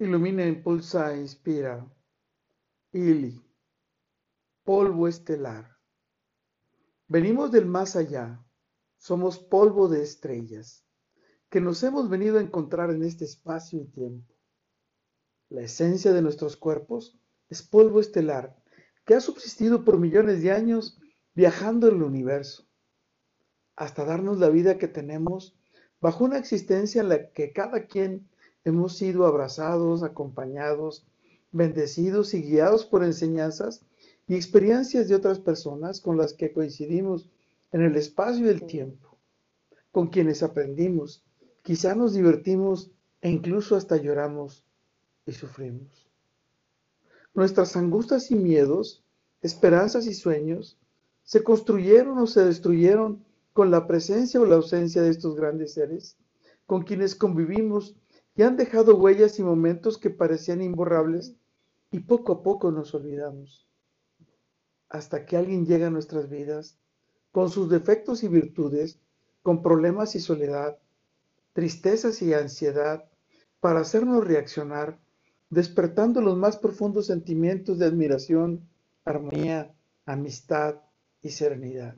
Ilumina, impulsa e inspira. Ili. Polvo estelar. Venimos del más allá. Somos polvo de estrellas, que nos hemos venido a encontrar en este espacio y tiempo. La esencia de nuestros cuerpos es polvo estelar, que ha subsistido por millones de años viajando en el universo, hasta darnos la vida que tenemos bajo una existencia en la que cada quien hemos sido abrazados, acompañados, bendecidos y guiados por enseñanzas y experiencias de otras personas con las que coincidimos en el espacio y el tiempo, con quienes aprendimos, quizá nos divertimos e incluso hasta lloramos y sufrimos. Nuestras angustias y miedos, esperanzas y sueños se construyeron o se destruyeron con la presencia o la ausencia de estos grandes seres, con quienes convivimos y han dejado huellas y momentos que parecían imborrables y poco a poco nos olvidamos. Hasta que alguien llega a nuestras vidas con sus defectos y virtudes, con problemas y soledad, tristezas y ansiedad, para hacernos reaccionar, despertando los más profundos sentimientos de admiración, armonía, amistad y serenidad.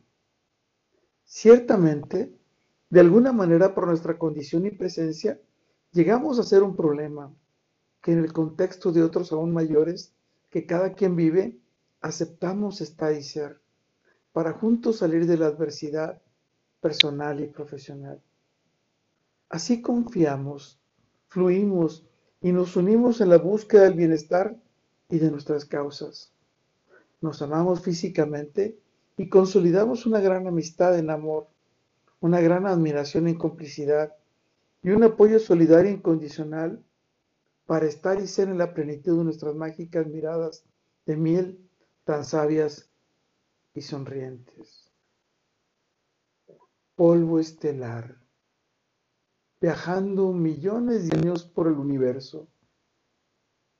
Ciertamente, de alguna manera por nuestra condición y presencia, llegamos a ser un problema que en el contexto de otros aún mayores que cada quien vive, aceptamos estar y ser, para juntos salir de la adversidad personal y profesional. Así confiamos, fluimos y nos unimos en la búsqueda del bienestar y de nuestras causas. Nos amamos físicamente y consolidamos una gran amistad en amor, una gran admiración en complicidad y un apoyo solidario incondicional para estar y ser en la plenitud de nuestras mágicas miradas de miel tan sabias y sonrientes. Polvo estelar, viajando millones de años por el universo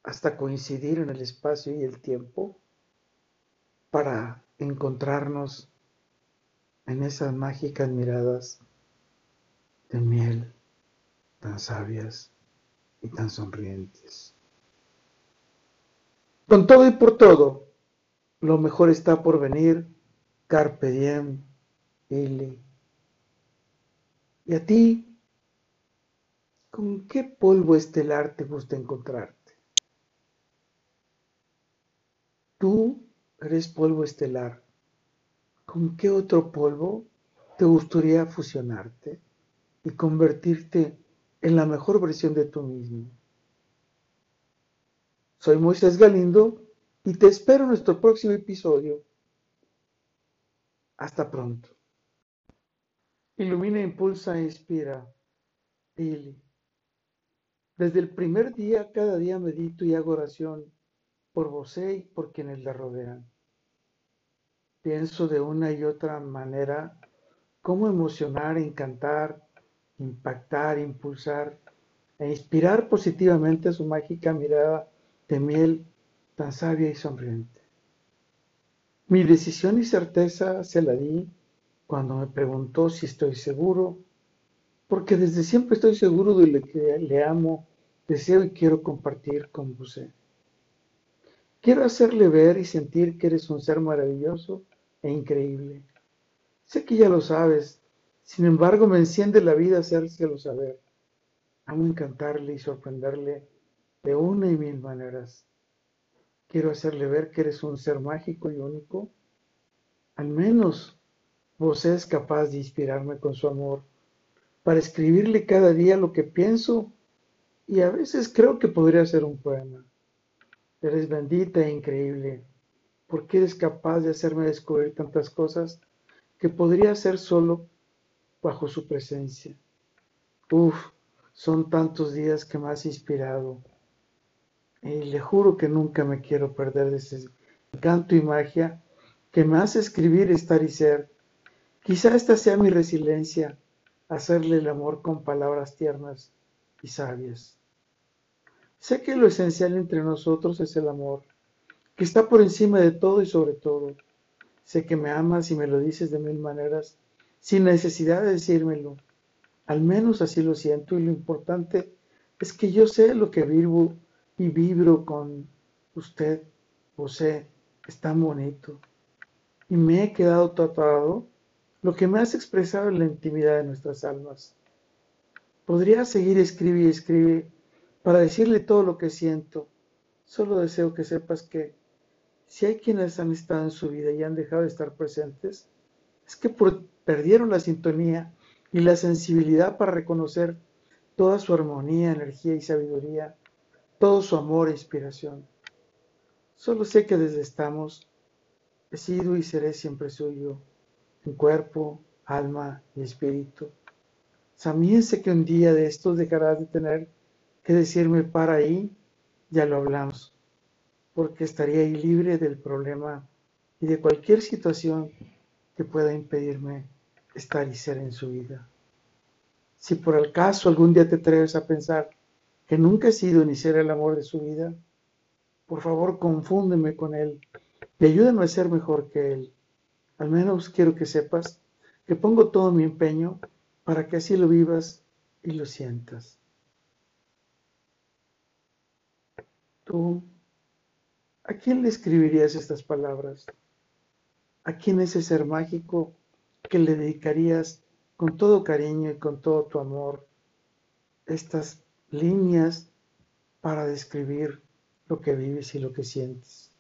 hasta coincidir en el espacio y el tiempo para encontrarnos en esas mágicas miradas de miel tan sabias y tan sonrientes. Con todo y por todo, lo mejor está por venir, carpe diem, Ili. ¿Y a ti? ¿Con qué polvo estelar te gusta encontrarte? Tú eres polvo estelar. ¿Con qué otro polvo te gustaría fusionarte y convertirte en la mejor versión de tú mismo? Soy Moisés Galindo y te espero en nuestro próximo episodio. Hasta pronto. Ilumina, impulsa inspira. Ili. Desde el primer día, cada día medito y hago oración por vos y por quienes la rodean. Pienso de una y otra manera cómo emocionar, encantar, impactar, impulsar e inspirar positivamente su mágica mirada de miel tan sabia y sonriente. Mi decisión y certeza se la di cuando me preguntó si estoy seguro, porque desde siempre estoy seguro de lo que le amo, deseo y quiero compartir con usted. Quiero hacerle ver y sentir que eres un ser maravilloso e increíble. Sé que ya lo sabes, sin embargo me enciende la vida hacérselo saber. Amo encantarle y sorprenderle de una y mil maneras. Quiero hacerle ver que eres un ser mágico y único. Al menos vos es capaz de inspirarme con su amor para escribirle cada día lo que pienso y a veces creo que podría ser un poema. Eres bendita e increíble, porque eres capaz de hacerme descubrir tantas cosas que podría hacer solo bajo su presencia. Uf, son tantos días que me has inspirado. Y le juro que nunca me quiero perder de ese encanto y magia que me hace escribir, estar y ser. Quizá esta sea mi resiliencia, hacerle el amor con palabras tiernas y sabias. Sé que lo esencial entre nosotros es el amor, que está por encima de todo y sobre todo. Sé que me amas y me lo dices de mil maneras, sin necesidad de decírmelo. Al menos así lo siento y lo importante es que yo sé lo que vivo, y vibro con usted, José, es tan bonito. Y me he quedado tatuado lo que me has expresado en la intimidad de nuestras almas. Podría seguir escribe y para decirle todo lo que siento. Solo deseo que sepas que si hay quienes han estado en su vida y han dejado de estar presentes, es que perdieron la sintonía y la sensibilidad para reconocer toda su armonía, energía y sabiduría, todo su amor e inspiración. Solo sé que desde estamos, he sido y seré siempre suyo, en cuerpo, alma y espíritu. También sé que un día de estos dejarás de tener que decirme para ahí, ya lo hablamos, porque estaría ahí libre del problema y de cualquier situación que pueda impedirme estar y ser en su vida. Si por el caso algún día te atreves a pensar que nunca he sido ni seré el amor de su vida, por favor confúndeme con él y ayúdame a ser mejor que él. Al menos quiero que sepas que pongo todo mi empeño para que así lo vivas y lo sientas. Tú, ¿a quién le escribirías estas palabras? ¿A quién ese ser mágico que le dedicarías con todo cariño y con todo tu amor estas líneas para describir lo que vives y lo que sientes?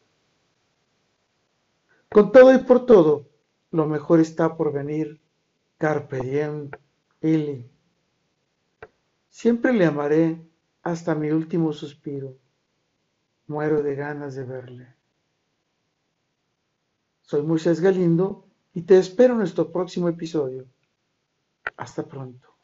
Con todo y por todo, lo mejor está por venir. Carpe diem, Ili. Siempre le amaré hasta mi último suspiro. Muero de ganas de verle. Soy Moisés Galindo y te espero en nuestro próximo episodio. Hasta pronto.